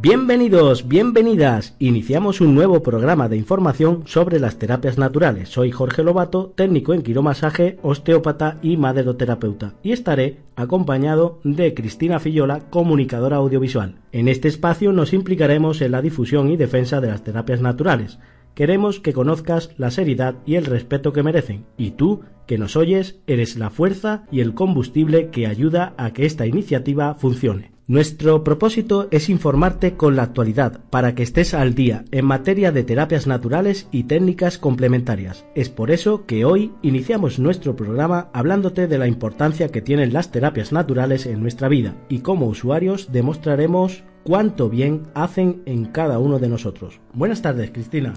Bienvenidos, bienvenidas. Iniciamos un nuevo programa de información sobre las terapias naturales. Soy Jorge Lobato, técnico en quiromasaje, osteópata y maderoterapeuta, y estaré acompañado de Cristina Fillola, comunicadora audiovisual. En este espacio nos implicaremos en la difusión y defensa de las terapias naturales. Queremos que conozcas la seriedad y el respeto que merecen, y tú, que nos oyes, eres la fuerza y el combustible que ayuda a que esta iniciativa funcione. Nuestro propósito es informarte con la actualidad para que estés al día en materia de terapias naturales y técnicas complementarias. Es por eso que hoy iniciamos nuestro programa hablándote de la importancia que tienen las terapias naturales en nuestra vida y como usuarios demostraremos cuánto bien hacen en cada uno de nosotros. Buenas tardes, Cristina.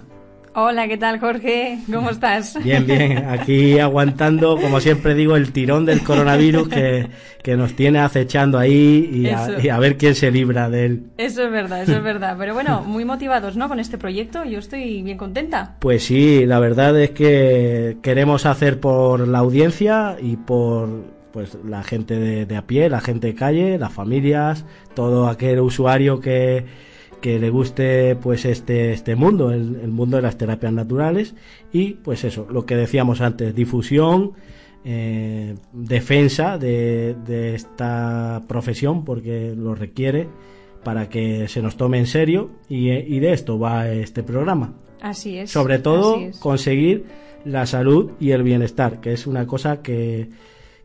Hola, ¿qué tal Jorge? ¿Cómo estás? Bien, bien, aquí aguantando, como siempre digo, el tirón del coronavirus que, que nos tiene acechando ahí y a, ver quién se libra de él. Eso es verdad, eso es verdad. Pero bueno, muy motivados, ¿no? Con este proyecto, yo estoy bien contenta. Pues sí, la verdad es que queremos hacer por la audiencia y por pues la gente de, de a pie, la gente de calle, las familias, todo aquel usuario que que le guste pues este, este mundo, el, mundo de las terapias naturales y pues eso, lo que decíamos antes, difusión, eh, defensa de, esta profesión porque lo requiere para que se nos tome en serio y, de esto va este programa. Así es. Sobre todo conseguir la salud y el bienestar, que es una cosa que,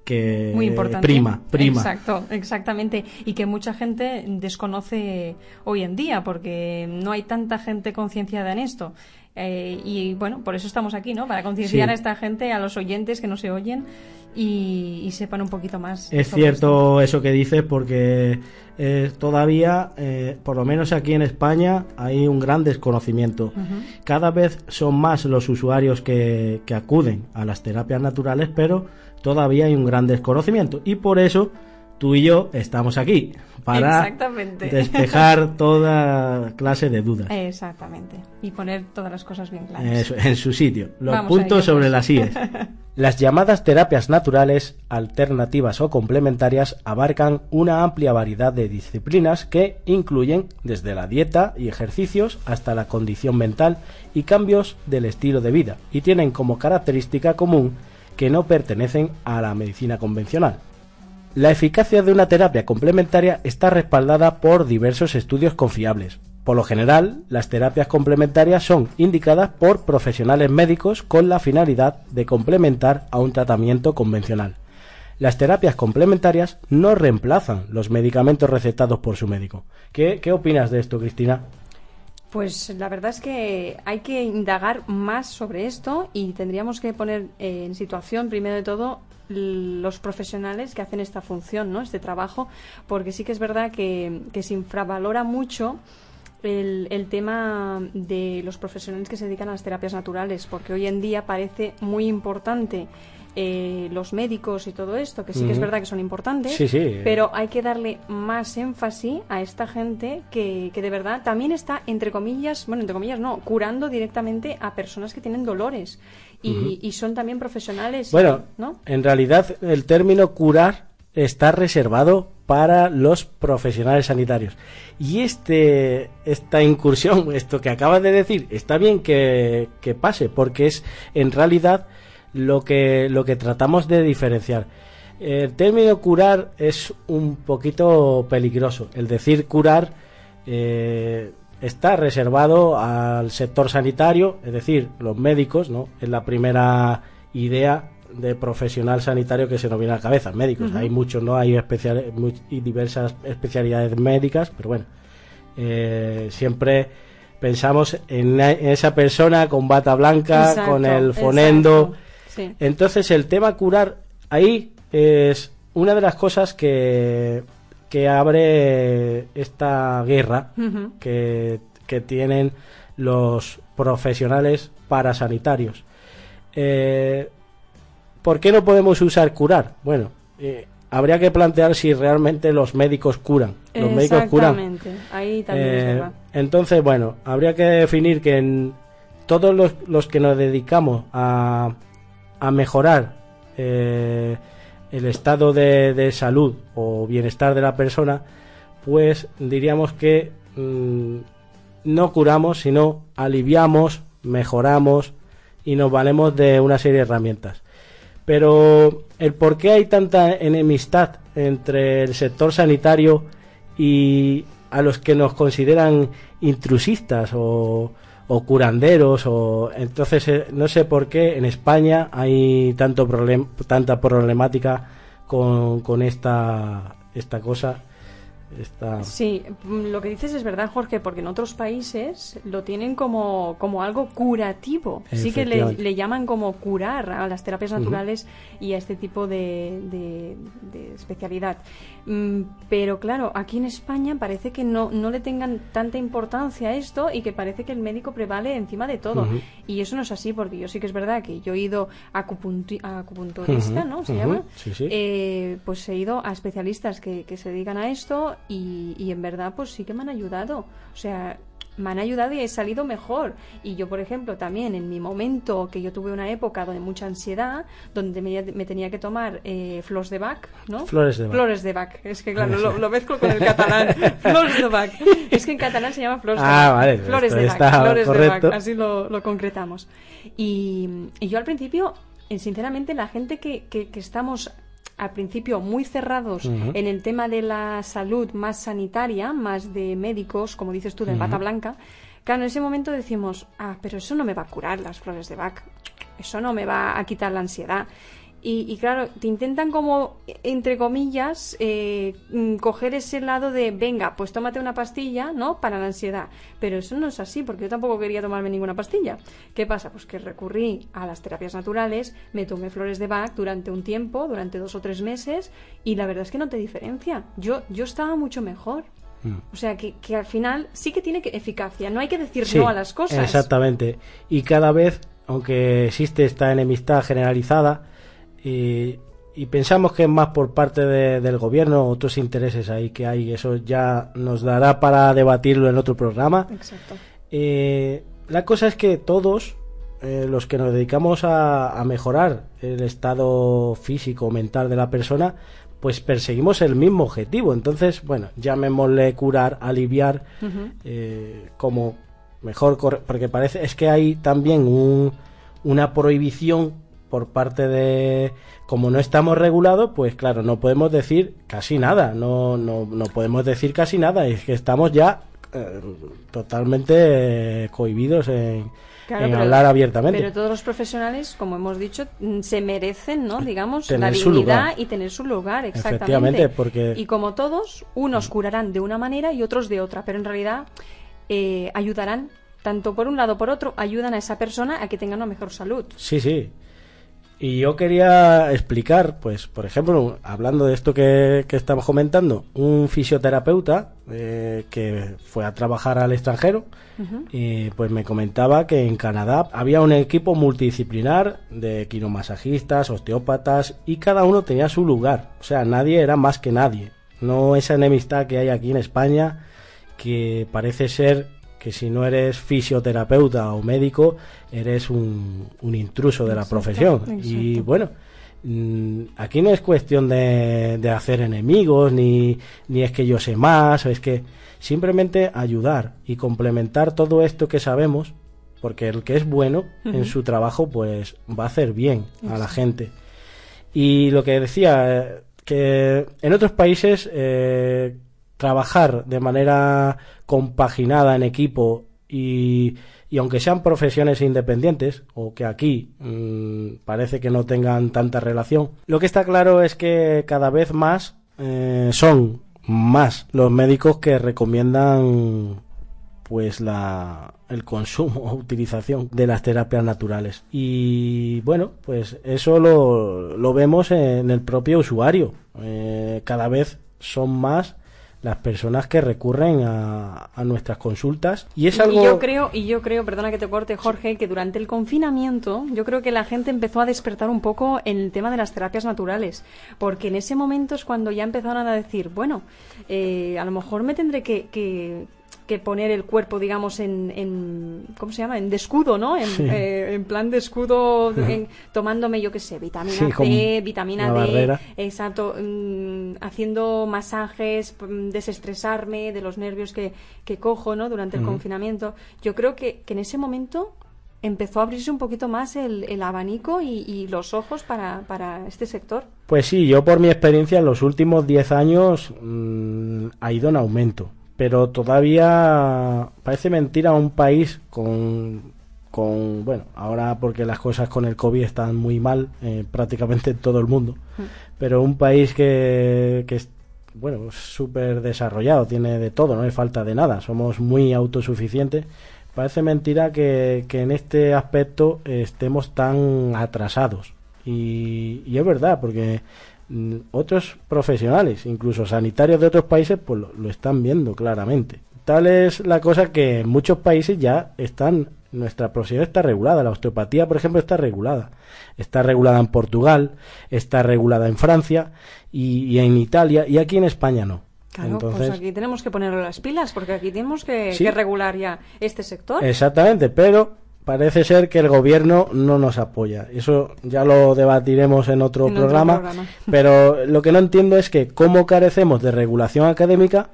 que Muy importante. prima, prima. Exacto, exactamente. Y que mucha gente desconoce hoy en día, porque no hay tanta gente concienciada en esto. Eh, y bueno, por eso estamos aquí, ¿no? Para concienciar a esta gente, a los oyentes que no se oyen y, sepan un poquito más. Es cierto eso que dices, porque eh, todavía, eh, por lo menos aquí en España, hay un gran desconocimiento. Cada vez son más los usuarios que, que acuden a las terapias naturales, pero todavía hay un gran desconocimiento y por eso tú y yo estamos aquí para despejar toda clase de dudas. Exactamente. Y poner todas las cosas bien claras. en su sitio. Los puntos sobre las IES. Las llamadas terapias naturales, alternativas o complementarias abarcan una amplia variedad de disciplinas que incluyen desde la dieta y ejercicios hasta la condición mental y cambios del estilo de vida y tienen como característica común que no pertenecen a la medicina convencional. La eficacia de una terapia complementaria está respaldada por diversos estudios confiables. Por lo general, las terapias complementarias son indicadas por profesionales médicos con la finalidad de complementar a un tratamiento convencional. Las terapias complementarias no reemplazan los medicamentos recetados por su médico. ¿Qué, qué opinas de esto, Cristina? Pues la verdad es que hay que indagar más sobre esto y tendríamos que poner eh, en situación, primero de todo, los profesionales que hacen esta función, ¿no? Este trabajo, porque sí que es verdad que, se infravalora mucho el, el, tema de los profesionales que se dedican a las terapias naturales, porque hoy en día parece muy importante eh, los médicos y todo esto, que sí que es verdad que son importantes, pero hay que darle más énfasis a esta gente que, que de verdad también está, entre comillas, bueno, entre comillas no, curando directamente a personas que tienen dolores y, y son también profesionales. Bueno, ¿no? en realidad el término curar está reservado para los profesionales sanitarios. Y este, esta incursión, esto que acabas de decir, está bien que, que pase, porque es en realidad lo que, lo que tratamos de diferenciar. El término curar es un poquito peligroso. El decir curar eh, está reservado al sector sanitario, es decir, los médicos, ¿no? Es la primera idea de profesional sanitario que se nos viene a la cabeza, médicos. Hay muchos, ¿no? Hay y diversas especialidades médicas, pero bueno, eh, siempre pensamos en, esa persona con bata blanca, con el fonendo. Entonces el tema curar ahí es una de las cosas que, que abre esta guerra que, tienen los profesionales parasanitarios. Eh, ¿Por qué no podemos usar curar? Bueno, eh, habría que plantear si realmente los médicos curan. Los médicos curan. Ahí también eh. Entonces, bueno, habría que definir que en todos los, los que nos dedicamos a, a mejorar eh, el estado de, salud o bienestar de la persona, pues diríamos que mm, no curamos, sino aliviamos, mejoramos y nos valemos de una serie de herramientas. Pero el por qué hay tanta enemistad entre el sector sanitario y a los que nos consideran intrusistas o, curanderos o entonces eh, no sé por qué en España hay tanto problem, tanta problemática con, con esta esta cosa Sí, mm, lo que dices es verdad, Jorge, porque en otros países lo tienen como, como algo curativo. Sí que le, llaman como curar a las terapias naturales y a este tipo de, de, especialidad. Mm, pero claro, aquí en España parece que no, no le tengan tanta importancia a esto y que parece que el médico prevale encima de todo. Y eso no es así, porque yo sí que es verdad que yo he ido a acupunturista, ¿no? Se llama. Eh, pues he ido a especialistas que, que se dedican a esto y, y en verdad pues sí que me han ayudado. O sea, me han ayudado y he salido mejor. Y yo, por ejemplo, también en mi momento, que yo tuve una época donde mucha ansiedad, donde me, tenía que tomar eh, flores de Bach, ¿no? Flores de Bach. Flores de Bach. Es que, claro, lo, lo mezclo con el catalán. flores de Bach. Es que en catalán se llama flores de ah, Bach. Vale, flores de Bach. Flores de Bach. Así lo, lo concretamos. Y, y, yo al principio, eh, sinceramente, la gente que, que, que estamos al principio muy cerrados en el tema de la salud más sanitaria, más de médicos, como dices tú, de bata blanca, claro, en ese momento decimos, ah, pero eso no me va a curar las flores de Bach, eso no me va a quitar la ansiedad. Y, claro, te intentan como, entre comillas, eh, mm, coger ese lado de, venga, pues tómate una pastilla, ¿no? Para la ansiedad. Pero eso no es así, porque yo tampoco quería tomarme ninguna pastilla. ¿Qué pasa? Pues que recurrí a las terapias naturales, me tomé flores de Bach durante un tiempo, durante dos o tres meses, y la verdad es que no te diferencia. Yo, yo estaba mucho mejor. Mm. O sea, que, que, al final sí que tiene eficacia, no hay que decir no a las cosas. Exactamente. Y cada vez, aunque existe esta enemistad generalizada, y, pensamos que es más por parte del gobierno, otros intereses ahí que hay, eso ya nos dará para debatirlo en otro programa. Exacto. Eh, la cosa es que todos, eh, los que nos dedicamos a, mejorar el estado físico o mental de la persona, pues perseguimos el mismo objetivo. Entonces, bueno, llamémosle curar, aliviar, eh, como mejor, porque parece, es que hay también un, una prohibición por parte de como no estamos regulados pues claro no podemos decir casi nada no no, no podemos decir casi nada es que estamos ya eh, totalmente cohibidos en, hablar abiertamente. pero todos los profesionales como hemos dicho mm, se merecen no digamos la dignidad y tener su lugar exactamente. porque y como todos unos curarán de una manera y otros de otra pero en realidad eh, ayudarán tanto por un lado por otro ayudan a esa persona a que tenga una mejor salud. Sí sí y yo quería explicar, pues, por ejemplo, hablando de esto que, estamos comentando, un fisioterapeuta eh, que fue a trabajar al extranjero y pues me comentaba que en Canadá había un equipo multidisciplinar de quiromasajistas, osteópatas y cada uno tenía su lugar. O sea, nadie era más que nadie. No esa enemistad que hay aquí en España que parece ser que si no eres fisioterapeuta o médico, eres un, intruso de la profesión. Y bueno, mm, aquí no es cuestión de, de, hacer enemigos, ni, ni es que yo sé más, es que simplemente ayudar y complementar todo esto que sabemos, porque el que es bueno en su trabajo, pues va a hacer bien a la gente. Y lo que decía, eh, que en otros países eh, trabajar de manera compaginada en equipo y, y aunque sean profesiones independientes o que aquí mm, parece que no tengan tanta relación, lo que está claro es que cada vez más eh, son más los médicos que recomiendan pues la el consumo o utilización de las terapias naturales. Y bueno pues eso lo, lo vemos en el propio usuario. Eh, cada vez son más las personas que recurren a, nuestras consultas. Y es algo y yo creo y yo creo perdona que te corte Jorge que durante el confinamiento yo creo que la gente empezó a despertar un poco en el tema de las terapias naturales porque en ese momento es cuando ya empezaron a decir bueno eh, a lo mejor me tendré que, que poner el cuerpo, digamos, en, en ¿cómo se llama? En descudo, ¿no? En, eh, en plan de escudo, tomándome, yo qué sé, vitamina C, vitamina D, exacto, mm, haciendo masajes, mm, desestresarme de los nervios que, que cojo, ¿no? Durante el confinamiento. Yo creo que, que en ese momento empezó a abrirse un poquito más el, el abanico y, los ojos para, para, este sector. Pues sí, yo por mi experiencia en los últimos 10 años mm, ha ido en aumento, pero todavía parece mentira un país con, con, bueno, ahora porque las cosas con el COVID están muy mal eh, prácticamente en todo el mundo, mm. pero un país que, que es, bueno, súper desarrollado, tiene de todo, no hay falta de nada, somos muy autosuficientes Parece mentira que, en este aspecto estemos tan atrasados. Y, es verdad, porque otros profesionales, incluso sanitarios de otros países, pues lo, están viendo claramente. Tal es la cosa que en muchos países ya están, nuestra profesión está regulada. La osteopatía, por ejemplo, está regulada. Está regulada en Portugal, está regulada en Francia y en Italia, y aquí en España no. Claro, pues aquí tenemos que ponerle las pilas, porque aquí tenemos que, regular ya este sector. Exactamente, pero parece ser que el gobierno no nos apoya. Eso ya lo debatiremos en otro, programa, Pero lo que no entiendo es que cómo carecemos de regulación académica,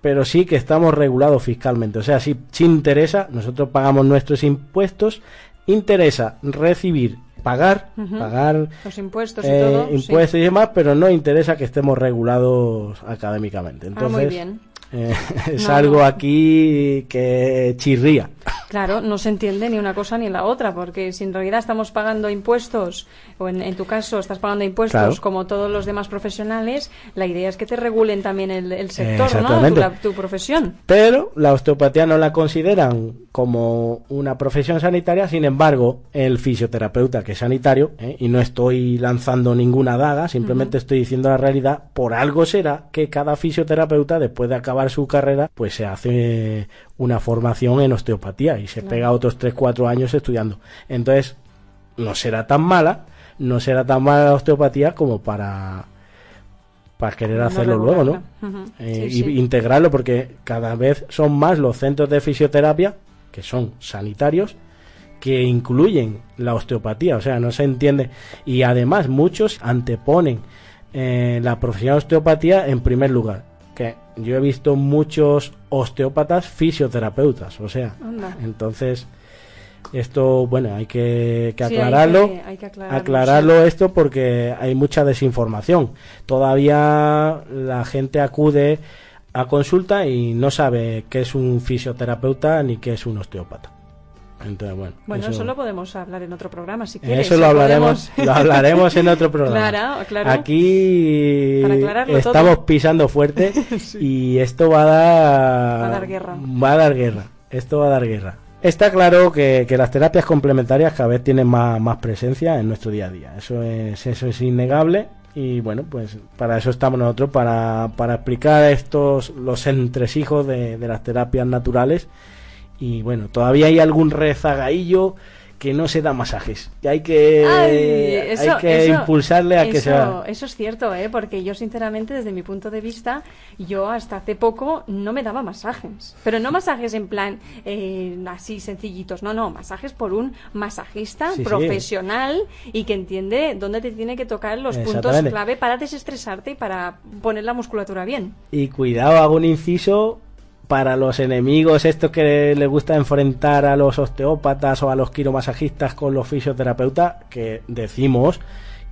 pero sí que estamos regulados fiscalmente. O sea, si, si interesa, nosotros pagamos nuestros impuestos, interesa recibir pagar, pagar los impuestos y todo, impuestos y demás, pero no interesa que estemos regulados académicamente. Entonces, ah, muy bien. Eh, es algo aquí que chirría. Claro, no se entiende ni una cosa ni la otra, porque si en realidad estamos pagando impuestos, o en, tu caso estás pagando impuestos como todos los demás profesionales, la idea es que te regulen también el, sector, ¿no? Tu, profesión. Pero la osteopatía no la consideran como una profesión sanitaria, sin embargo, el fisioterapeuta que es sanitario, ¿eh? y no estoy lanzando ninguna daga, simplemente estoy diciendo la realidad, por algo será que cada fisioterapeuta, después de acabar su carrera, pues se hace una formación en osteopatía y se pega otros 3-4 años estudiando. Entonces, no será tan mala, no será tan mala la osteopatía como para para querer hacerlo luego, ¿no? Eh, y integrarlo porque cada vez son más los centros de fisioterapia que son sanitarios que incluyen la osteopatía, o sea, no se entiende. Y además muchos anteponen eh, la profesión de osteopatía en primer lugar yo he visto muchos osteópatas fisioterapeutas, o sea, entonces esto, bueno, hay que, aclararlo, aclararlo, esto porque hay mucha desinformación. Todavía la gente acude a consulta y no sabe qué es un fisioterapeuta ni qué es un osteópata bueno. eso, lo podemos hablar en otro programa, si quieres. Eso lo hablaremos, lo hablaremos en otro programa. Claro, claro. Aquí estamos pisando fuerte y esto va a dar... Va a dar guerra. Va a dar guerra. Esto va a dar guerra. Está claro que, las terapias complementarias cada vez tienen más, presencia en nuestro día a día. Eso es, eso es innegable. Y bueno, pues para eso estamos nosotros, para, para explicar estos, los entresijos de, de las terapias naturales y bueno, todavía hay algún rezagaillo que no se da masajes. Y hay que, hay que impulsarle a que sea. Eso es cierto, ¿eh? porque yo, sinceramente, desde mi punto de vista, yo hasta hace poco no me daba masajes. Pero no masajes en plan eh, así sencillitos, no, no, masajes por un masajista profesional y que entiende dónde te tiene que tocar los puntos clave para desestresarte y para poner la musculatura bien. Y cuidado, hago un inciso para los enemigos, estos que les gusta enfrentar a los osteópatas o a los quiromasajistas con los fisioterapeutas, que decimos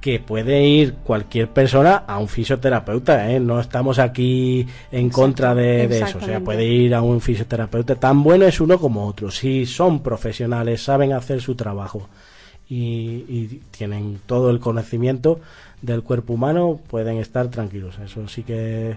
que puede ir cualquier persona a un fisioterapeuta, ¿eh? no estamos aquí en contra de, eso, o sea, puede ir a un fisioterapeuta, tan bueno es uno como otro, si son profesionales, saben hacer su trabajo y, y tienen todo el conocimiento del cuerpo humano, pueden estar tranquilos, eso sí que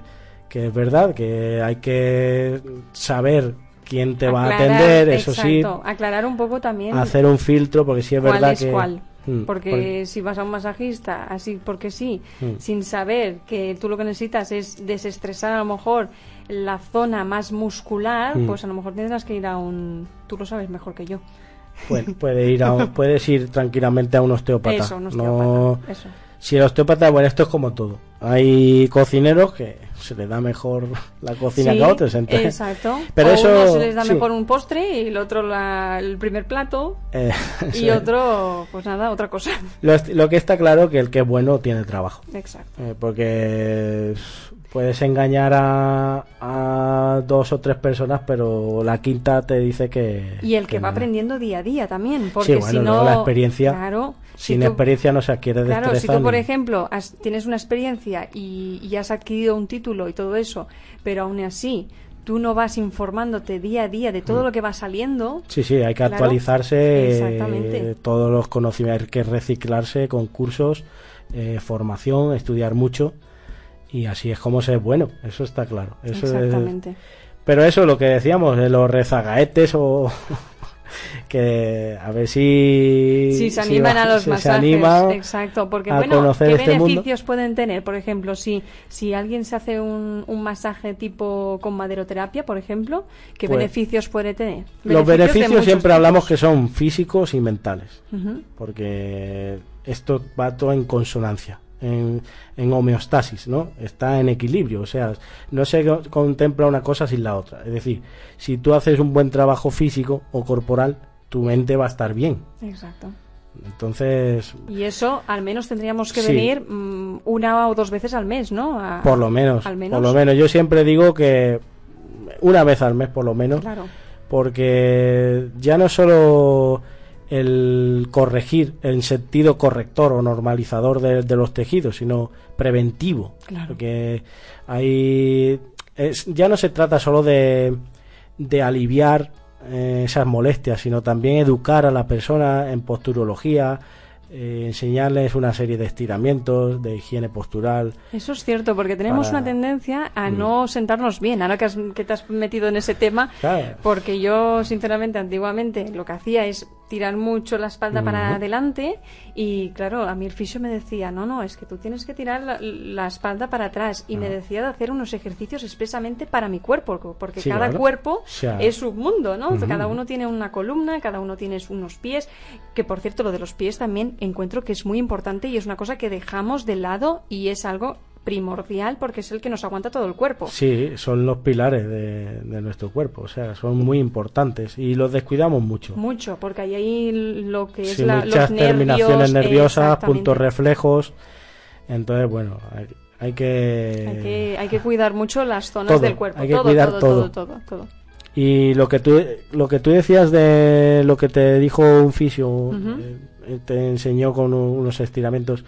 que es verdad que hay que saber quién te va a atender, eso sí. Aclarar un poco también. Hacer un filtro, porque sí es verdad es que. Cuál. Mm, porque si vas a un masajista, así porque sí, mm. sin saber que tú lo que necesitas es desestresar a lo mejor la zona más muscular, mm. pues a lo mejor tendrás que ir a un. Tú lo sabes mejor que yo. Bueno, puede ir a, puedes ir tranquilamente a un osteópata. Eso, un osteópata. eso Si el osteópata, bueno, esto es como todo. Hay cocineros que se les da mejor la cocina que a otros. exacto. Pero eso se les da mejor un postre y el otro el primer plato eh, y otro, pues nada, otra cosa. Lo, que está claro que el que es bueno tiene trabajo. Exacto. Eh, porque puedes engañar a, a, dos o tres personas, pero la quinta te dice que... Y el que, va aprendiendo día a día también, porque si no... la experiencia... Claro, sin experiencia no se adquiere Claro, si tú, por ejemplo, tienes una experiencia y, y has adquirido un título y todo eso, pero aún así tú no vas informándote día a día de todo mm. lo que va saliendo. Sí, sí, hay que actualizarse Exactamente. todos los conocimientos, hay que reciclarse con cursos, eh, formación, estudiar mucho y así es como se es bueno, eso está claro. Exactamente. Pero eso, lo que decíamos, de los rezagaetes o que a ver si, si se animan a los masajes exacto porque bueno qué este beneficios pueden tener por ejemplo si si alguien se hace un, un masaje tipo con maderoterapia por ejemplo qué pues beneficios puede tener los beneficios siempre hablamos que son físicos y mentales porque esto va todo en consonancia en, en, homeostasis, ¿no? Está en equilibrio, o sea, no se contempla una cosa sin la otra. Es decir, si tú haces un buen trabajo físico o corporal, tu mente va a estar bien. Exacto. Entonces. Y eso al menos tendríamos que venir mm, una o dos veces al mes, ¿no? por lo menos. Al menos. Por lo menos. Yo siempre digo que una vez al mes, por lo menos. Claro. Porque ya no solo el corregir en sentido corrector o normalizador de, los tejidos, sino preventivo. Porque hay, ya no se trata solo de, de aliviar eh, esas molestias, sino también educar a la persona en posturología, eh, enseñarles una serie de estiramientos, de higiene postural. Eso es cierto, porque tenemos una tendencia a mm. no sentarnos bien, ahora que, que, te has metido en ese tema, porque yo, sinceramente, antiguamente lo que hacía es tirar mucho la espalda para adelante y claro, a mí el fisio me decía, no, no, es que tú tienes que tirar la, espalda para atrás y me decía de hacer unos ejercicios expresamente para mi cuerpo, porque cada cuerpo es un mundo, ¿no? Cada uno tiene una columna, cada uno tiene unos pies, que por cierto lo de los pies también encuentro que es muy importante y es una cosa que dejamos de lado y es algo primordial porque es el que nos aguanta todo el cuerpo. Sí, son los pilares de, nuestro cuerpo, o sea, son muy importantes y los descuidamos mucho. Mucho, porque hay ahí lo que es la, muchas terminaciones nerviosas, puntos reflejos. Entonces, bueno, hay, que... hay que... cuidar mucho las zonas del cuerpo. Hay que cuidar todo, todo, todo, Y lo que tú lo que tú decías de lo que te dijo un fisio, eh, te enseñó con unos estiramientos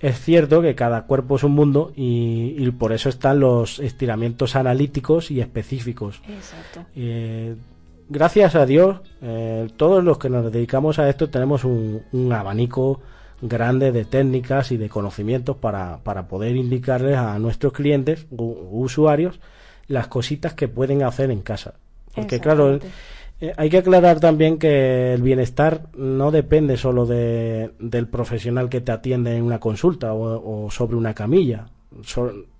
es cierto que cada cuerpo es un mundo y, por eso están los estiramientos analíticos y específicos. Exacto. Eh, gracias a Dios, eh, todos los que nos dedicamos a esto tenemos un, abanico grande de técnicas y de conocimientos para, para poder indicarles a nuestros clientes u, usuarios las cositas que pueden hacer en casa. Porque claro, eh, hay que aclarar también que el bienestar no depende solo de, del profesional que te atiende en una consulta o, sobre una camilla.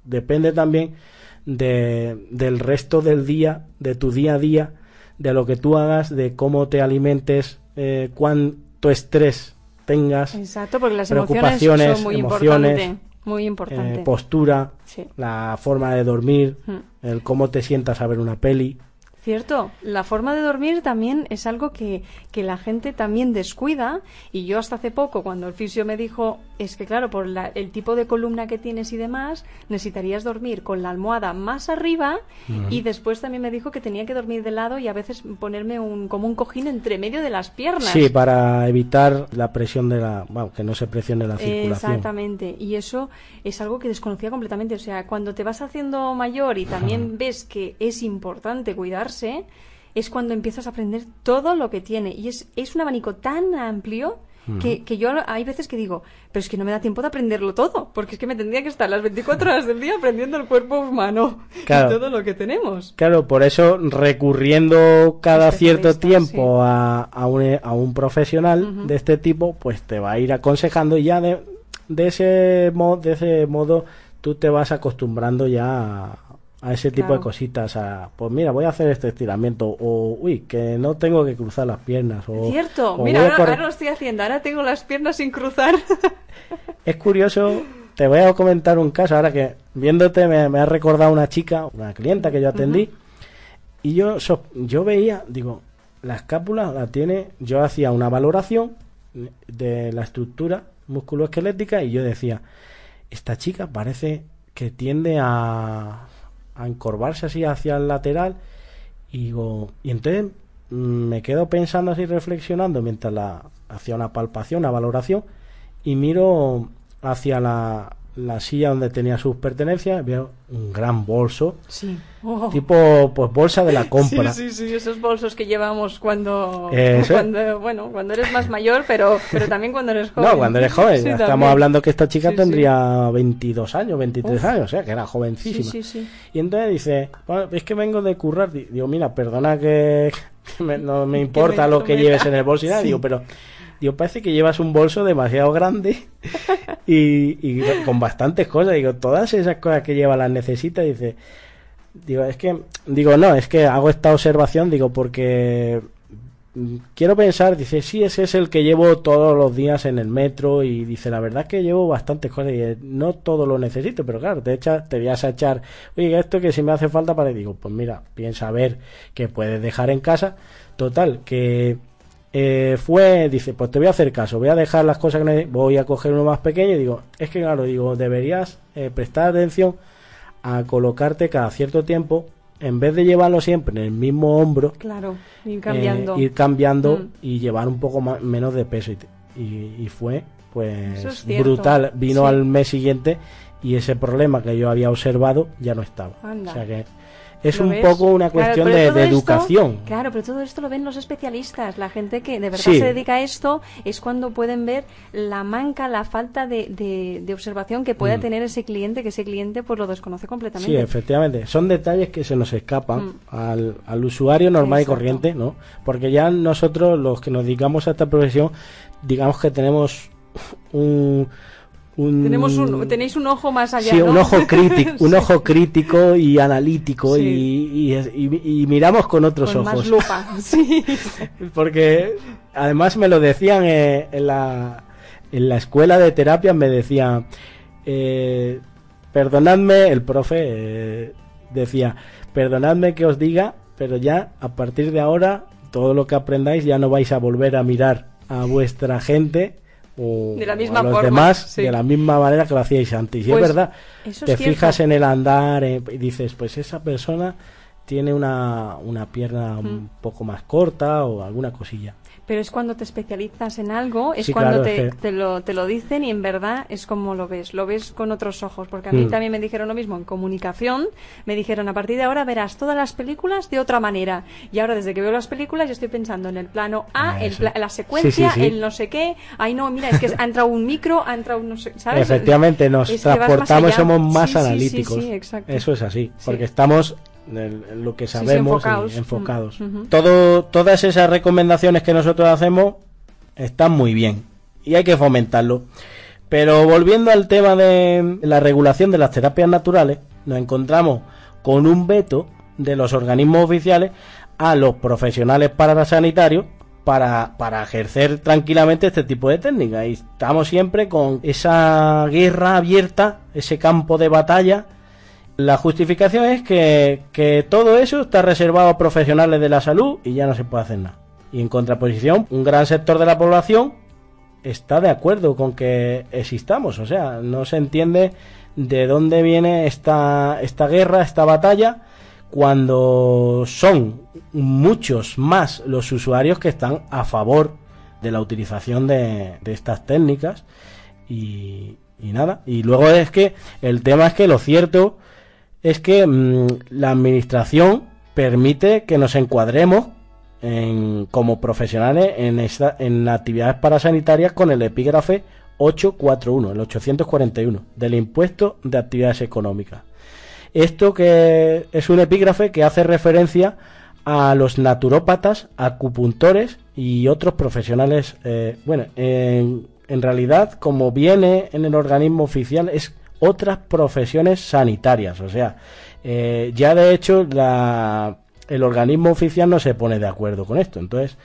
depende también de, del resto del día, de tu día a día, de lo que tú hagas, de cómo te alimentes, eh, cuánto estrés tengas. Exacto, porque las preocupaciones, son muy emociones, muy importante. Eh, postura, la forma de dormir, mm. el cómo te sientas a ver una peli. Cierto, la forma de dormir también es algo que, que, la gente también descuida. Y yo hasta hace poco cuando el fisio me dijo es que claro, por el tipo de columna que tienes y demás, necesitarías dormir con la almohada más arriba y después también me dijo que tenía que dormir de lado y a veces ponerme un, como un cojín entre medio de las piernas. Sí, para evitar la presión de la, bueno, que no se presione la circulación. Exactamente, y eso es algo que desconocía completamente, o sea, cuando te vas haciendo mayor y también ves que es importante cuidar es cuando empiezas a aprender todo lo que tiene. Y es, es un abanico tan amplio que, que, yo hay veces que digo, pero es que no me da tiempo de aprenderlo todo, porque es que me tendría que estar las 24 horas del día aprendiendo el cuerpo humano y todo lo que tenemos. Claro, por eso recurriendo cada cierto tiempo a, a, un, a, un, profesional de este tipo, pues te va a ir aconsejando y ya de, de, ese, modo, de ese modo tú te vas acostumbrando ya a ese tipo de cositas, a, pues mira, voy a hacer este estiramiento, o uy, que no tengo que cruzar las piernas. O, Cierto, mira, ahora, lo estoy haciendo, ahora tengo las piernas sin cruzar. es curioso, te voy a comentar un caso, ahora que viéndote me, ha recordado una chica, una clienta que yo atendí, y yo, yo veía, digo, la escápula la tiene, yo hacía una valoración de la estructura musculoesquelética y yo decía, esta chica parece que tiende a, a encorvarse así hacia el lateral y digo, y entonces mm, me quedo pensando así reflexionando mientras la hacía una palpación, una valoración y miro hacia la, la silla donde tenía sus pertenencias, veo un gran bolso, oh. tipo pues bolsa de la compra. Sí, sí, sí, esos bolsos que llevamos cuando, cuando, bueno, cuando eres más mayor, pero, pero también cuando eres joven. No, cuando eres joven. Estamos hablando que esta chica tendría 22 años, 23 años, o sea, que era jovencísima. Y entonces dice, es que vengo de currar. Digo, mira, perdona que, no me importa lo que lleves en el bolso y nada, digo, pero Digo, parece que llevas un bolso demasiado grande y, con bastantes cosas. Digo, todas esas cosas que lleva las necesita. Dice, digo, es que, digo, no, es que hago esta observación, digo, porque quiero pensar, dice, sí, ese es el que llevo todos los días en el metro y dice, la verdad es que llevo bastantes cosas y no todo lo necesito, pero claro, te, echa, te voy a echar, oye, esto que si me hace falta para, digo, pues mira, piensa a ver qué puedes dejar en casa. Total, que eh, fue, dice, pues te voy a hacer caso, voy a dejar las cosas que voy a coger uno más pequeño y digo, es que claro, digo, deberías eh, prestar atención a colocarte cada cierto tiempo, en vez de llevarlo siempre en el mismo hombro, claro, ir cambiando, eh, ir cambiando mm. y llevar un poco más, menos de peso. Y, fue, pues, brutal. Vino al mes siguiente y ese problema que yo había observado ya no estaba. O sea que es un poco una cuestión de, educación. Claro, pero todo esto lo ven los especialistas. La gente que de verdad se dedica a esto es cuando pueden ver la manca, la falta de, de, observación que pueda mm. tener ese cliente, que ese cliente pues lo desconoce completamente. Sí, efectivamente. Son detalles que se nos escapan mm. al, al, usuario normal y corriente, ¿no? Porque ya nosotros, los que nos dedicamos a esta profesión, digamos que tenemos un tenemos un, tenéis un ojo más allá. Sí, un ojo crítico, un ojo crítico y analítico y, y, miramos con otros ojos. Más lupa, sí. Porque además me lo decían eh, en, la, en la escuela de terapia, me decían, eh, perdonadme, el profe eh, decía, perdonadme que os diga, pero ya a partir de ahora todo lo que aprendáis ya no vais a volver a mirar a vuestra gente de la misma los demás de la misma manera que lo hacíais antes. Y es pues verdad, te fijas en el andar eh, y dices, pues esa persona tiene una, una pierna un mm. poco más corta o alguna cosilla pero es cuando te especializas en algo, es cuando te, te, lo, te lo dicen y en verdad es como lo ves, lo ves con otros ojos, porque a mí mm. también me dijeron lo mismo en comunicación, me dijeron a partir de ahora verás todas las películas de otra manera, y ahora desde que veo las películas yo estoy pensando en el plano A, ah, en la secuencia, el no sé qué, ay no, mira, es que ha entrado un micro, ha entrado un no sé, ¿sabes? Efectivamente, nos transportamos, somos más analíticos, eso es así, porque estamos lo que sabemos enfocados. Todo, todas esas recomendaciones que nosotros hacemos están muy bien y hay que fomentarlo. Pero volviendo al tema de la regulación de las terapias naturales, nos encontramos con un veto de los organismos oficiales a los profesionales parasanitarios para, para ejercer tranquilamente este tipo de técnicas. Y estamos siempre con esa guerra abierta, ese campo de batalla la justificación es que, todo eso está reservado a profesionales de la salud y ya no se puede hacer nada. Y en contraposición, un gran sector de la población está de acuerdo con que existamos. O sea, no se entiende de dónde viene esta, esta guerra, esta batalla, cuando son muchos más los usuarios que están a favor de la utilización de, estas técnicas. Y, y nada. Y luego es que el tema es que lo cierto es que mm, la administración permite que nos encuadremos como profesionales en, en actividades parasanitarias con el epígrafe 841, el 841, del impuesto de actividades económicas. Esto que es un epígrafe que hace referencia a los naturópatas, acupuntores y otros profesionales. Eh, bueno, en, en realidad, como viene en el organismo oficial, es otras profesiones sanitarias. O sea, Eh, ya de hecho la, el organismo oficial no se pone de acuerdo con esto. Entonces,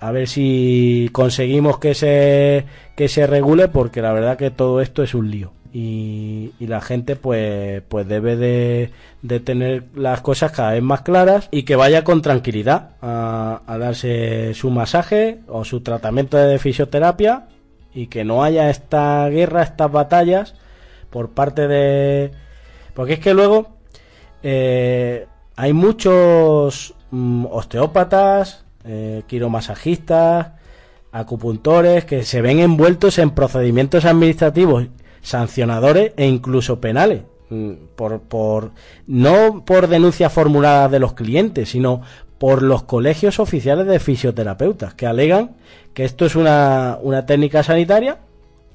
a ver si conseguimos que se, que se regule porque la verdad que todo esto es un lío. Y, la gente pues pues debe de, tener las cosas cada vez más claras y que vaya con tranquilidad a, darse su masaje o su tratamiento de fisioterapia y que no haya esta guerra, estas batallas por parte de... Porque es que luego eh, hay muchos mm, osteópatas, eh, quiromasajistas, acupuntores que se ven envueltos en procedimientos administrativos sancionadores e incluso penales mm, por, por no por denuncias formuladas de los clientes sino por los colegios oficiales de fisioterapeutas que alegan que esto es una, una técnica sanitaria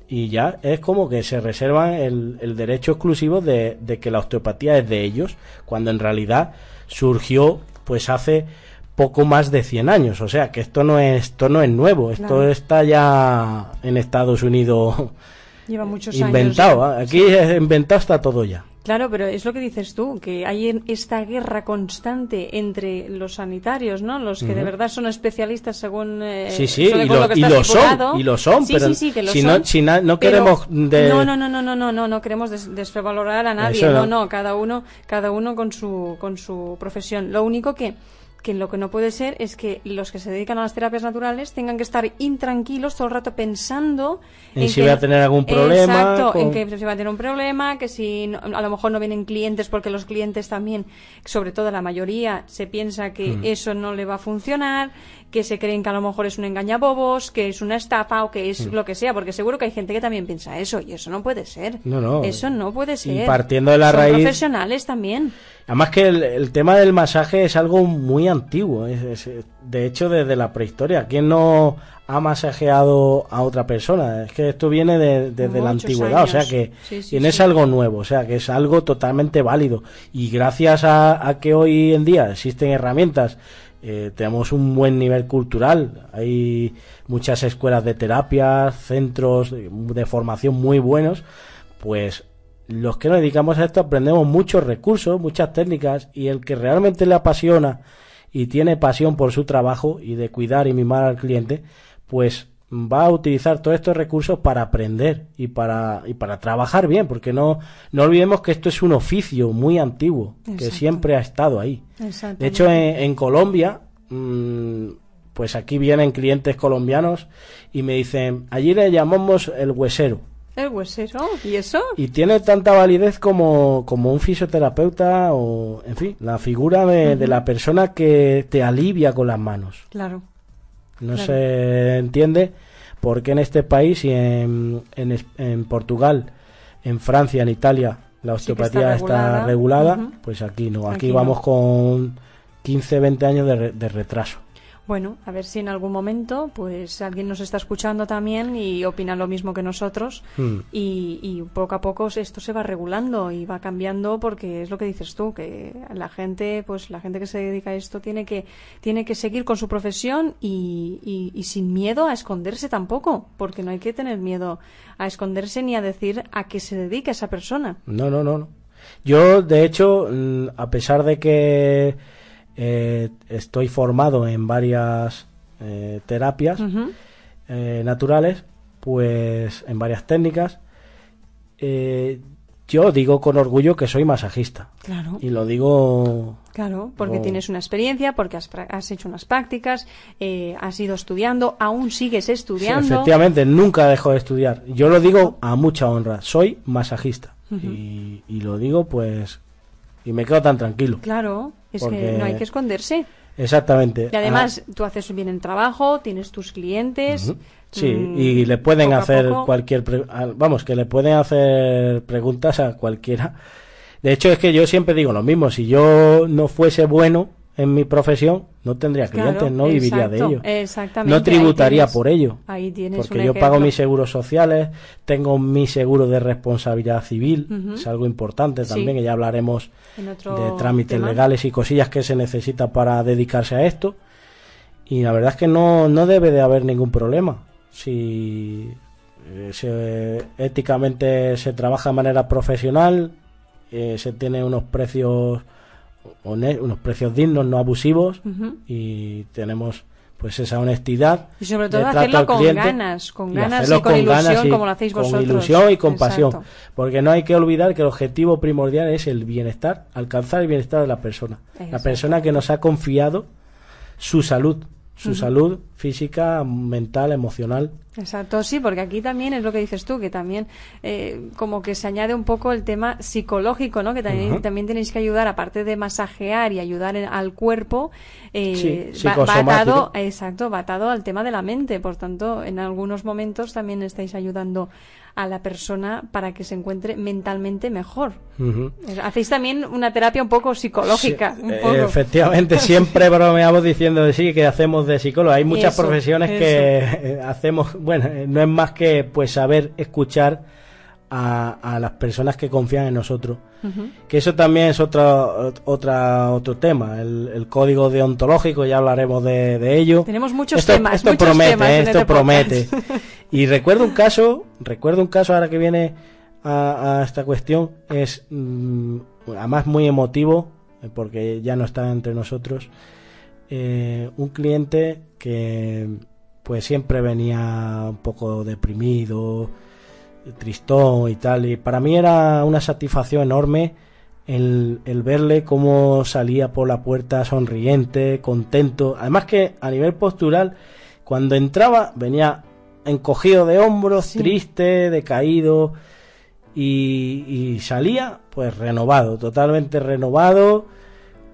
y ya es como que se reservan el, el derecho exclusivo de, de, que la osteopatía es de ellos, cuando en realidad surgió pues hace poco más de 100 años, o sea que esto no es, esto no es nuevo, esto claro. está ya en Estados Unidos Lleva muchos inventado, años. aquí sí. inventado está todo ya. Claro, pero es lo que dices tú, que hay esta guerra constante entre los sanitarios, ¿no? Los que uh -huh. de verdad son especialistas según. Eh, sí, sí, y lo, lo, y lo son, y lo son, sí, pero sí, sí, que lo si, son, no, si na, no queremos. De... No, no, no, no, no, no, no, no queremos des desvalorar a nadie, no, no, cada uno, cada uno con su, con su profesión. Lo único que que lo que no puede ser es que los que se dedican a las terapias naturales tengan que estar intranquilos todo el rato pensando en, en si que, va a tener algún problema exacto, con... en que si va a tener un problema que si no, a lo mejor no vienen clientes porque los clientes también sobre todo la mayoría se piensa que mm. eso no le va a funcionar que se creen que a lo mejor es un engañabobos que es una estafa o que es mm. lo que sea porque seguro que hay gente que también piensa eso y eso no puede ser no, no. eso no puede ser y partiendo de la Son raíz profesionales también Además que el, el, tema del masaje es algo muy antiguo. Es, es, de hecho, desde la prehistoria. ¿Quién no ha masajeado a otra persona? Es que esto viene de, desde la antigüedad. Años. O sea que sí, no es algo nuevo. O sea que es algo totalmente válido. Y gracias a, a que hoy en día existen herramientas eh, tenemos un buen nivel cultural, hay muchas escuelas de terapia, centros de formación muy buenos, pues los que nos dedicamos a esto aprendemos muchos recursos, muchas técnicas y el que realmente le apasiona y tiene pasión por su trabajo y de cuidar y mimar al cliente, pues va a utilizar todos estos recursos para aprender y para y para trabajar bien, porque no no olvidemos que esto es un oficio muy antiguo que siempre ha estado ahí. De hecho, en, en Colombia, mmm, pues aquí vienen clientes colombianos y me dicen, allí le llamamos el huesero. El huesero, ¿y eso? Y tiene tanta validez como, como un fisioterapeuta o, en fin, la figura de, uh -huh. de la persona que te alivia con las manos. Claro. No Claro. se entiende por qué en este país y en, en, en Portugal, en Francia, en Italia, la Sí osteopatía está regulada. pues aquí no. Aquí, Aquí no. vamos con 15, 20 años de, re- de retraso. Bueno, a ver si en algún momento pues alguien nos está escuchando también y opina lo mismo que nosotros Hmm. y, y poco a poco esto se va regulando y va cambiando porque es lo que dices tú que la gente pues la gente que se dedica a esto tiene que tiene que seguir con su profesión y, y- y sin miedo a esconderse tampoco porque no hay que tener miedo a esconderse ni a decir a qué se dedica esa persona No, no, no, no. Yo, de hecho, a pesar de que eh, estoy formado en varias eh, terapias eh, naturales, pues en varias técnicas, yo digo con orgullo que soy masajista. claro Y lo digo Claro, porque tienes una experiencia, porque has, has hecho unas prácticas, has ido estudiando, aún sigues Sí, estudiando. efectivamente, nunca dejo de estudiar. Yo lo digo a mucha honra, soy masajista. Y lo digo pues... Y me quedo tan tranquilo. Claro, es Porque- que no hay que esconderse. Exactamente. Y además, tú haces bien el trabajo, tienes tus clientes. Sí, mm, y le pueden hacer cualquier... pre- Vamos, que le pueden hacer preguntas a cualquiera. De hecho, es que yo siempre digo lo mismo. Si yo no fuese bueno en mi profesión, no tendría clientes, Claro, no viviría exacto, de ello. exactamente, No tributaría tienes- por ello. Ahí tienes Porque yo pago mis seguros sociales, tengo mi seguro de responsabilidad civil, es algo importante Sí. también, que ya hablaremos de trámites tema. legales y cosillas que se necesitan para dedicarse a esto. Y la verdad es que no, no debe de haber ningún problema. Si eh, se- éticamente se trabaja de manera profesional eh, se tiene unos precios unos precios dignos, no abusivos y tenemos pues esa honestidad. Y sobre todo hacerlo con ganas, con ganas y con, ilusión como lo hacéis vosotros. Con ilusión y con pasión. Porque no hay que olvidar que el objetivo primordial es el bienestar, alcanzar el bienestar de la persona. La persona que nos ha confiado su salud, su salud física, mental, emocional. Exacto, sí, porque aquí también es lo que dices tú, que también eh, como que se añade un poco el tema psicológico, ¿no? Que también, también tenéis que ayudar, aparte de masajear y ayudar al cuerpo, eh, va, atado, exacto, va atado al tema de la mente. Por tanto, en algunos momentos también estáis ayudando a la persona para que se encuentre mentalmente mejor. Hacéis también una terapia un poco psicológica. Eh, efectivamente, siempre bromeamos diciendo de sí que hacemos de psicólogo. Hay muchas profesiones que eh, hacemos, bueno, eh, no es más que pues saber escuchar a, las personas que confían en nosotros. Que eso también es otro, otra, otro tema, el, código deontológico, ya hablaremos de, ello. Tenemos muchos temas. Esto promete, esto este promete. y recuerdo un caso, recuerdo un caso ahora que viene a, esta cuestión, es mm, además muy emotivo, eh, porque ya no está entre nosotros, eh, un cliente que pues siempre venía un poco deprimido, tristón y tal. Y para mí era una satisfacción enorme el, verle cómo salía por la puerta sonriente, contento. Además que a nivel postural, cuando entraba venía encogido de hombros, triste, decaído y, y, salía pues renovado, totalmente renovado,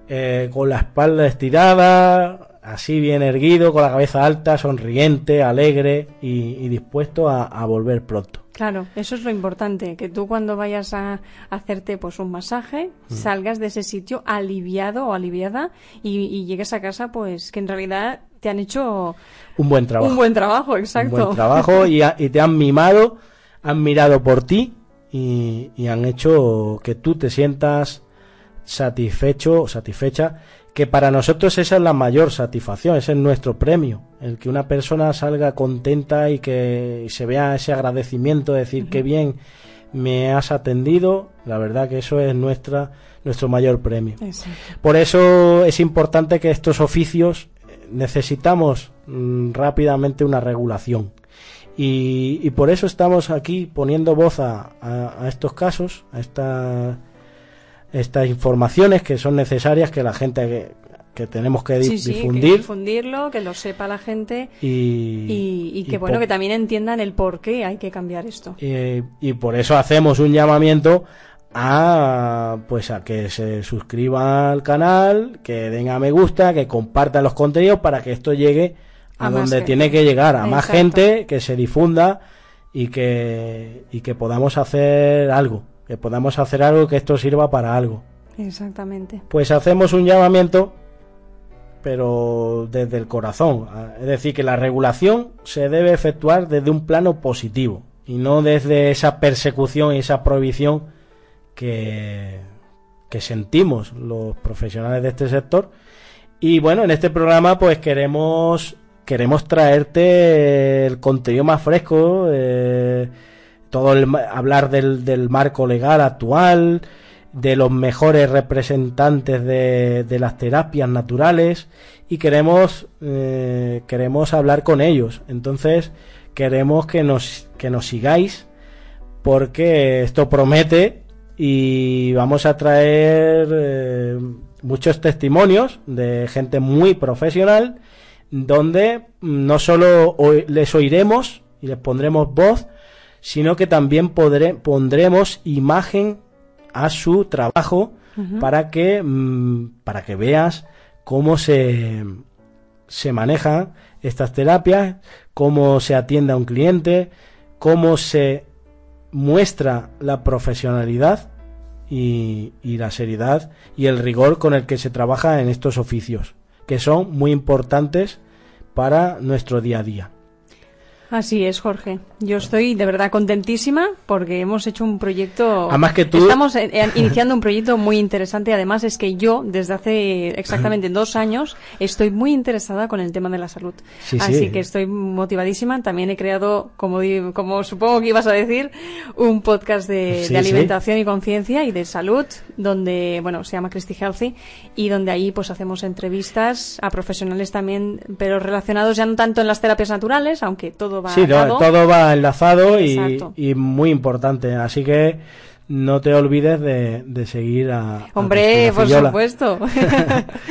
eh, con la espalda estirada, así bien erguido, con la cabeza alta, sonriente, alegre y, dispuesto a, volver pronto. Claro, eso es lo importante, que tú cuando vayas a hacerte pues un masaje, mm. salgas de ese sitio aliviado o aliviada y, llegues a casa pues que en realidad te han hecho un buen trabajo. Un buen trabajo, exacto. Un buen trabajo y, y te han mimado, han mirado por ti y, y han hecho que tú te sientas satisfecho o satisfecha que para nosotros esa es la mayor satisfacción, ese es nuestro premio, el que una persona salga contenta y que se vea ese agradecimiento, decir que bien me has atendido, la verdad que eso es nuestra nuestro mayor premio. Por eso es importante que estos oficios necesitamos mm, rápidamente una regulación. Y, por eso estamos aquí poniendo voz a, a, a estos casos, a esta estas informaciones que son necesarias que la gente que, tenemos que difundir. difundirlo, que lo sepa la gente y, que bueno, que también entiendan el por qué hay que cambiar esto. Y, por eso hacemos un llamamiento a pues a que se suscriban al canal, que den a me gusta, que compartan los contenidos para que esto llegue a, donde tiene que llegar, a más gente, que se difunda y que, y que podamos hacer algo que podamos hacer algo que esto sirva para algo. Exactamente. Pues hacemos un llamamiento, pero desde el corazón. Es decir, que la regulación se debe efectuar desde un plano positivo y no desde esa persecución y esa prohibición que, sentimos los profesionales de este sector. Y bueno, en este programa pues queremos queremos traerte el contenido más fresco. Eh, todo el, hablar del, marco legal actual, de los mejores representantes de, de las terapias naturales y queremos eh, queremos hablar con ellos entonces queremos que nos que nos sigáis porque esto promete y vamos a traer eh, muchos testimonios de gente muy profesional donde no solo les oiremos y les pondremos voz sino que también pondremos imagen a su trabajo para que mm, para que veas cómo se se manejan estas terapias, cómo se atiende a un cliente, cómo se muestra la profesionalidad y, la seriedad y el rigor con el que se trabaja en estos oficios, que son muy importantes para nuestro día a día. Así es, Jorge. Yo estoy de verdad contentísima porque hemos hecho un proyecto. Además que tú. Estamos eh, eh, iniciando un proyecto muy interesante. Además es que yo, desde hace exactamente dos años, estoy muy interesada con el tema de la salud. Así que estoy motivadísima. También he creado, como, como supongo que ibas a decir, un podcast de, de alimentación y conciencia y de salud, donde, bueno, se llama Christy Healthy y donde ahí pues hacemos entrevistas a profesionales también, pero relacionados ya no tanto en las terapias naturales, aunque todo sí, todo va enlazado y, muy importante. Así que no te olvides de, seguir a. Hombre, por supuesto.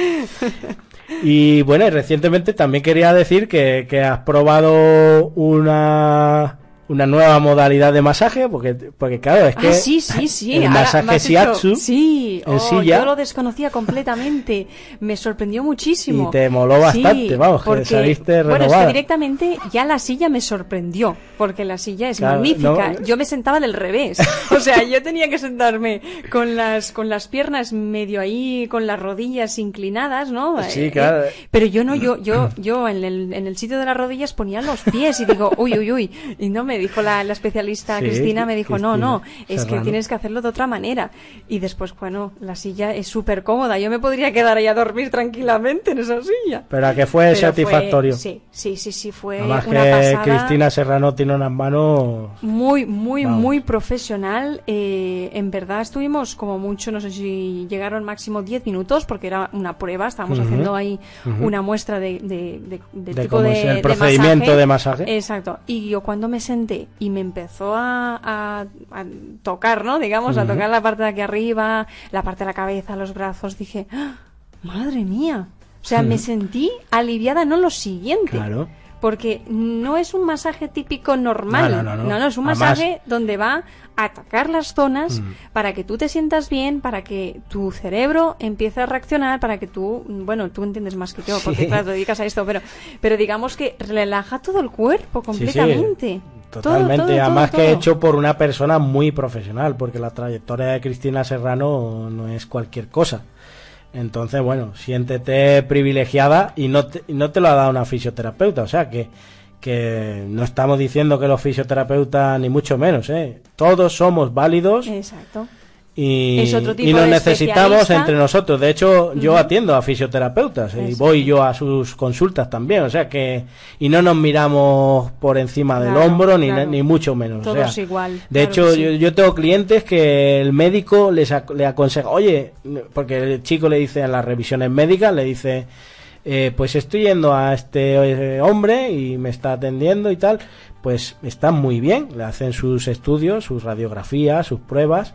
y bueno, y recientemente también quería decir que, que has probado una una nueva modalidad de masaje, porque, porque claro, es ah, que sí, sí, sí. el masaje shiatsu sí, oh, yo lo desconocía completamente, me sorprendió muchísimo. Y te moló bastante, vamos, que saliste renovada. Bueno, es que directamente ya la silla me sorprendió, porque la silla es magnífica. Yo me sentaba del revés, o sea, yo tenía que sentarme con las con las piernas medio ahí, con las rodillas inclinadas, ¿no? Sí, eh, claro. pero yo no, yo yo yo en el, en el sitio de las rodillas ponía los pies y digo, uy, uy, uy, y no me dijo la, especialista Cristina, me dijo, no, no, es que tienes que hacerlo de otra manera. Y después, bueno, la silla es súper cómoda. Yo me podría quedar ahí a dormir tranquilamente en esa silla. Pero a que fue satisfactorio. sí, sí, sí, sí, fue Además que Cristina Serrano tiene unas manos... Muy, muy, muy profesional. Eh, en verdad estuvimos como mucho, no sé si llegaron máximo 10 minutos, porque era una prueba, estábamos haciendo ahí una muestra de, de, de, tipo de, el procedimiento de masaje. Exacto. Y yo cuando me senté y me empezó a, tocar, ¿no? Digamos, a tocar la parte de aquí arriba, la parte de la cabeza, los brazos, dije, ¡Ah! madre mía. O sea, me sentí aliviada, no lo siguiente. Claro. Porque no es un masaje típico normal. No, no, no, es un masaje donde va a atacar las zonas para que tú te sientas bien, para que tu cerebro empiece a reaccionar, para que tú, bueno, tú entiendes más que yo, porque claro, te dedicas a esto, pero, pero digamos que relaja todo el cuerpo completamente. Totalmente, además que hecho por una persona muy profesional, porque la trayectoria de Cristina Serrano no es cualquier cosa. Entonces, bueno, siéntete privilegiada y no te, no te lo ha dado una fisioterapeuta, o sea que, que no estamos diciendo que los fisioterapeutas ni mucho menos, ¿eh? Todos somos válidos. Exacto y, y nos necesitamos entre nosotros. De hecho, yo atiendo a fisioterapeutas y voy yo a sus consultas también. O sea que, y no nos miramos por encima del hombro ni, ni mucho menos. Todos igual. De hecho, yo, tengo clientes que el médico les le aconseja, oye, porque el chico le dice en las revisiones médicas, le dice, eh, pues estoy yendo a este eh, hombre y me está atendiendo y tal, pues está muy bien, le hacen sus estudios, sus radiografías, sus pruebas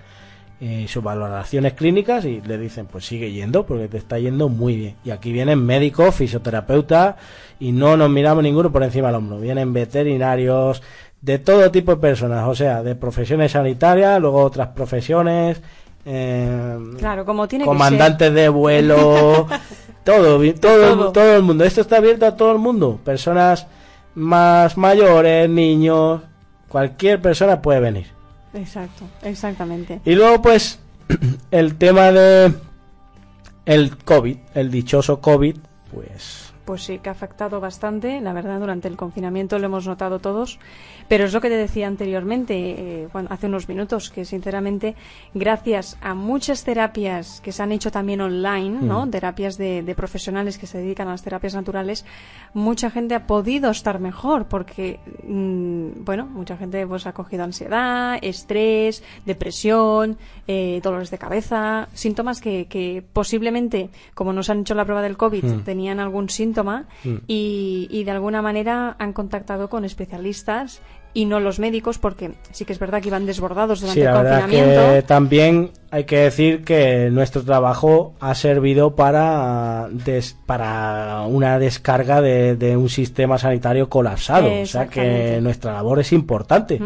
eh, sus valoraciones clínicas y le dicen pues sigue yendo porque te está yendo muy bien y aquí vienen médicos fisioterapeutas y no nos miramos ninguno por encima del hombro. Vienen veterinarios de todo tipo de personas o sea de profesiones sanitarias luego otras profesiones eh, claro como tiene comandantes de vuelo todo todo, todo. todo el mundo. Esto está abierto a todo el mundo. Personas más mayores niños cualquier persona puede venir Exacto, exactamente. Y luego, pues, el tema de el COVID, el dichoso COVID, pues pues sí, que ha afectado bastante, la verdad, durante el confinamiento lo hemos notado todos, pero es lo que te decía anteriormente, eh, hace unos minutos, que sinceramente, gracias a muchas terapias que se han hecho también online, ¿no? Mm. Terapias de, profesionales que se dedican a las terapias naturales, mucha gente ha podido estar mejor, porque, mm, bueno, mucha gente pues ha cogido ansiedad, estrés, depresión, eh, dolores de cabeza, síntomas que, que posiblemente, como nos han hecho la prueba del COVID, mm. tenían algún síntoma Mm. y, de alguna manera han contactado con especialistas y no los médicos porque sí que es verdad que iban desbordados durante el confinamiento. también hay que decir que nuestro trabajo ha servido para para una descarga de, un sistema sanitario colapsado, o sea que nuestra labor es importante.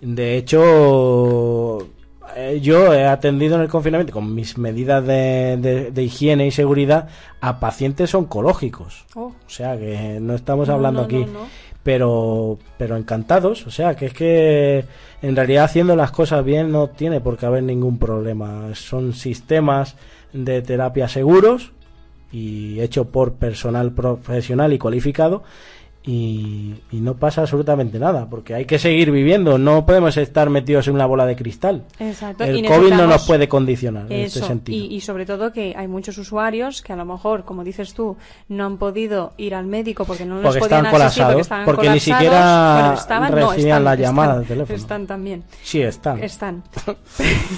De hecho, eh, yo he atendido en el confinamiento con mis medidas de, higiene y seguridad a pacientes oncológicos. Oh. O sea que no estamos hablando aquí. pero, pero encantados. O sea que es que en realidad haciendo las cosas bien no tiene por qué haber ningún problema. Son sistemas de terapia seguros y hecho por personal profesional y cualificado y, y no pasa absolutamente nada, porque hay que seguir viviendo, no podemos estar metidos en una bola de cristal. Exacto. El y COVID no nos puede condicionar en este sentido. Y, y sobre todo que hay muchos usuarios que a lo mejor, como dices tú, no han podido ir al médico porque no les Porque podían están asistir porque estaban porque ni siquiera Bueno, estaban, no, recibían están, la están, llamada de teléfono. Están también. Sí, está. Están.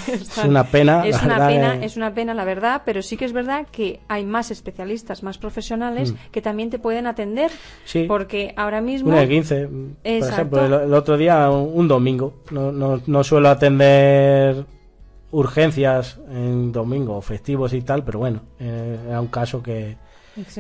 Es una pena, Es una pena, que- es una pena, la verdad, pero sí que es verdad que hay más especialistas, más profesionales Mm. que también te pueden atender. Sí. Porque ahora mismo. Una de 15, por Exacto. ejemplo, el, el otro día, un, un domingo. No, no, no suelo atender urgencias en domingo, festivos y tal, pero bueno, eh, era un caso que,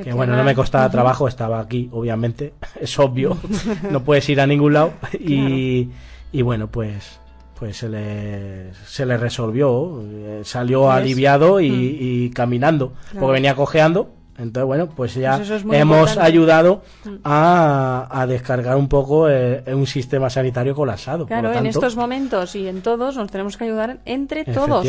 que bueno, no me costaba trabajo, estaba aquí, obviamente, es obvio, no puedes ir a ningún lado y, y bueno, pues pues se le, se le resolvió, eh, salió ¿Ves? aliviado y, Mm. y caminando, Claro. porque venía cojeando, entonces bueno, pues ya Pues es hemos importante. ayudado Mm. a, a descargar un poco eh, un sistema sanitario colapsado. Claro, lo en tanto, estos momentos y en todos nos tenemos que ayudar entre todos.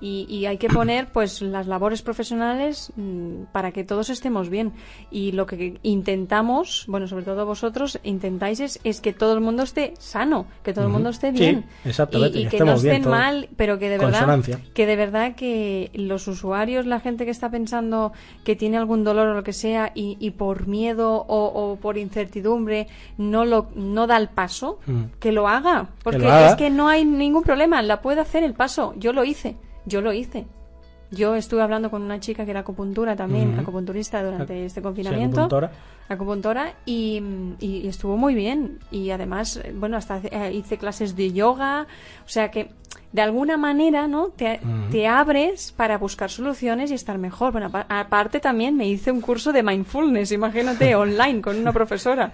Y, y hay que poner pues las labores profesionales mm, para que todos estemos bien. Y lo que intentamos, bueno, sobre todo vosotros, intentáis es, es que todo el mundo esté sano, que todo el mundo esté Sí, bien. exactamente, Y, y que que no bien estén todos. mal, pero que de verdad que de verdad que los usuarios, la gente que está pensando que tiene algún dolor o lo que sea y, y por miedo o, o por incertidumbre no lo no da el paso, Mm. que lo haga, porque lo haga. es que no hay ningún problema, la puede hacer el paso. Yo lo hice, yo lo hice. Yo estuve hablando con una chica que era acupuntura también, acupunturista durante Ac- este sí, confinamiento. acupuntora. acupuntora y, y- y estuvo muy bien. Y además, eh, bueno, hasta eh, hice clases de yoga. O sea que de alguna manera, ¿no? Te, te abres para buscar soluciones y estar mejor. Bueno, apa- aparte también me hice un curso de mindfulness, imagínate, online con una profesora.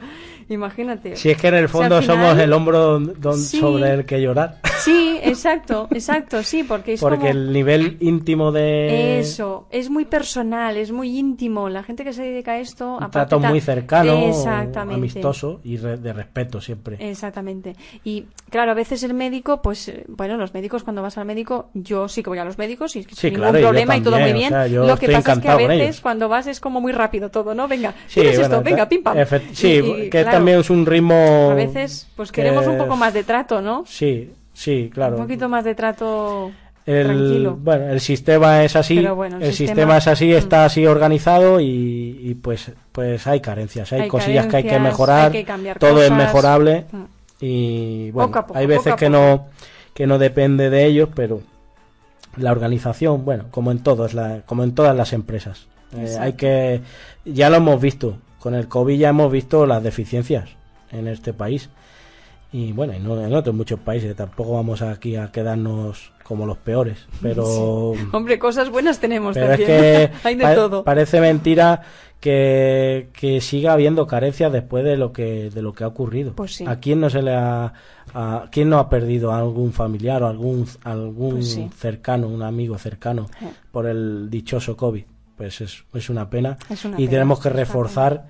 Imagínate. Si es que en el O sea, fondo final- somos el hombro don- Sí. sobre el que llorar. Sí, exacto, exacto, sí, porque es Porque como... el nivel íntimo de... Eso, es muy personal, es muy íntimo. La gente que se dedica a esto... Un trato muy cercano, Exactamente. amistoso y de respeto siempre. Exactamente. Y claro, a veces el médico, pues, eh, bueno, los médicos cuando vas al médico, yo sí que voy a los médicos y Sí, sin claro, ningún y problema y todo muy o bien. sea, Lo que pasa es que a veces cuando vas es como muy rápido todo, ¿no? Venga, Sí, ¿quieres bueno, esto? Venga, pim pam. Sí, Y- y, que claro, también es un ritmo... A veces, pues queremos que- un poco más de trato, ¿no? Sí, sí, claro. Un poquito más de trato el, tranquilo. Bueno, el sistema es así, Pero bueno, el el, sistema- sistema... es así, Mm. está así organizado y, y pues pues hay carencias, hay, Hay cosillas que hay que mejorar, hay que todo es cosas. mejorable Mm. y bueno, Poco a poco, hay veces que no que no depende de ellos, pero la organización, bueno, como en todas la, como en todas las empresas, eh, hay que ya lo hemos visto, con el COVID ya hemos visto las deficiencias en este país. Y bueno, no, en otros muchos países tampoco vamos aquí a quedarnos como los peores, pero Hombre, cosas buenas tenemos pero es también. que Hay de pa- todo. parece mentira que, que siga habiendo carencias después de lo que de lo que ha ocurrido. Pues sí. ¿A quién no se le ha a quién no ha perdido a algún familiar o algún algún Pues sí. cercano, un amigo cercano Eh. por el dichoso COVID? Pues es, es una pena Es una y pena, tenemos que reforzar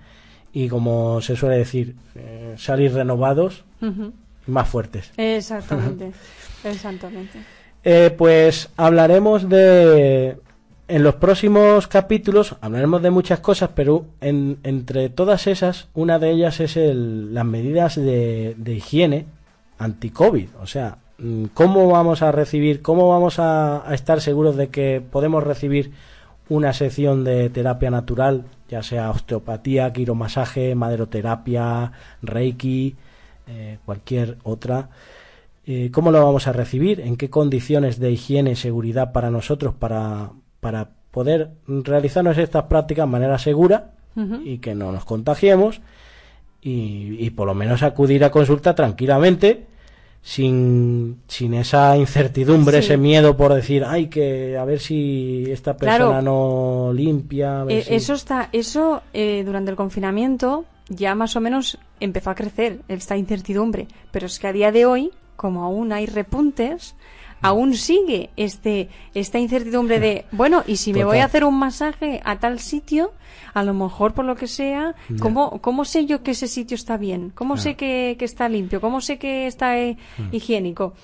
y como se suele decir, eh, salir renovados y más fuertes. Exactamente. Exactamente. Eh, pues hablaremos de. En los próximos capítulos hablaremos de muchas cosas, pero en- entre todas esas, una de ellas es el- las medidas de, de higiene anti-COVID. O sea, mm, cómo vamos a recibir, cómo vamos a, a estar seguros de que podemos recibir una sección de terapia natural, ya sea osteopatía, quiromasaje, maderoterapia, reiki, eh, cualquier otra. Eh, ¿Cómo lo vamos a recibir? ¿En qué condiciones de higiene y seguridad para nosotros para, para poder realizarnos estas prácticas de manera segura y que no nos contagiemos y, y por lo menos acudir a consulta tranquilamente sin, sin esa incertidumbre, Sí. ese miedo por decir, ay, que a ver si esta persona Claro. no limpia. a ver Eh, si-". Eso está, eso eh, durante el confinamiento ya más o menos empezó a crecer esta incertidumbre, pero es que a día de hoy, como aún hay repuntes, aún sigue este esta incertidumbre de, bueno, y si me voy a hacer un masaje a tal sitio, a lo mejor por lo que sea. ¿cómo, cómo sé yo que ese sitio está bien? ¿Cómo sé que, que está limpio? ¿Cómo sé que está eh, Mm. higiénico?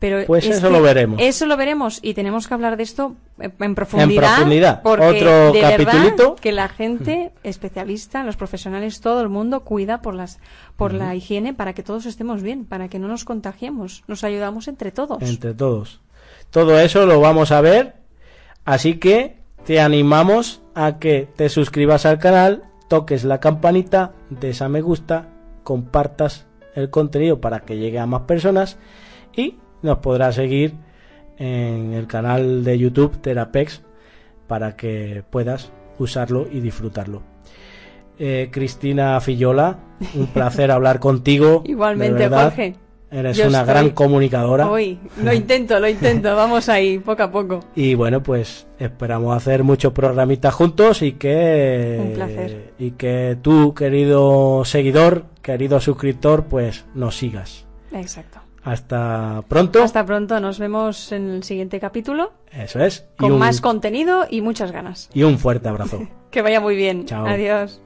Pero Pues es eso lo veremos. Eso lo veremos y tenemos que hablar de esto en profundidad. profundidad. Porque Otro de capitulito. verdad que la gente especialista, los profesionales, todo el mundo cuida por las por la higiene para que todos estemos bien, para que no nos contagiemos. Nos ayudamos entre todos. entre todos. Todo eso lo vamos a ver, así que te animamos a que te suscribas al canal, toques la campanita, des a me gusta, compartas el contenido para que llegue a más personas y nos podrás seguir en el canal de YouTube Terapex para que puedas usarlo y disfrutarlo. Eh, Cristina Fillola, un placer hablar contigo. Igualmente. Jorge. Eres Yo una estoy- gran comunicadora. Hoy lo intento, lo intento. Vamos ahí, poco a poco. Y bueno, pues esperamos hacer muchos programitas juntos y que Un placer. y que tú, querido seguidor, querido suscriptor, pues nos sigas. Exacto. Hasta pronto. Hasta pronto. Nos vemos en el siguiente capítulo Eso es. Y con un, más contenido y muchas ganas. y un fuerte abrazo. Que vaya muy bien. Chao. Adiós.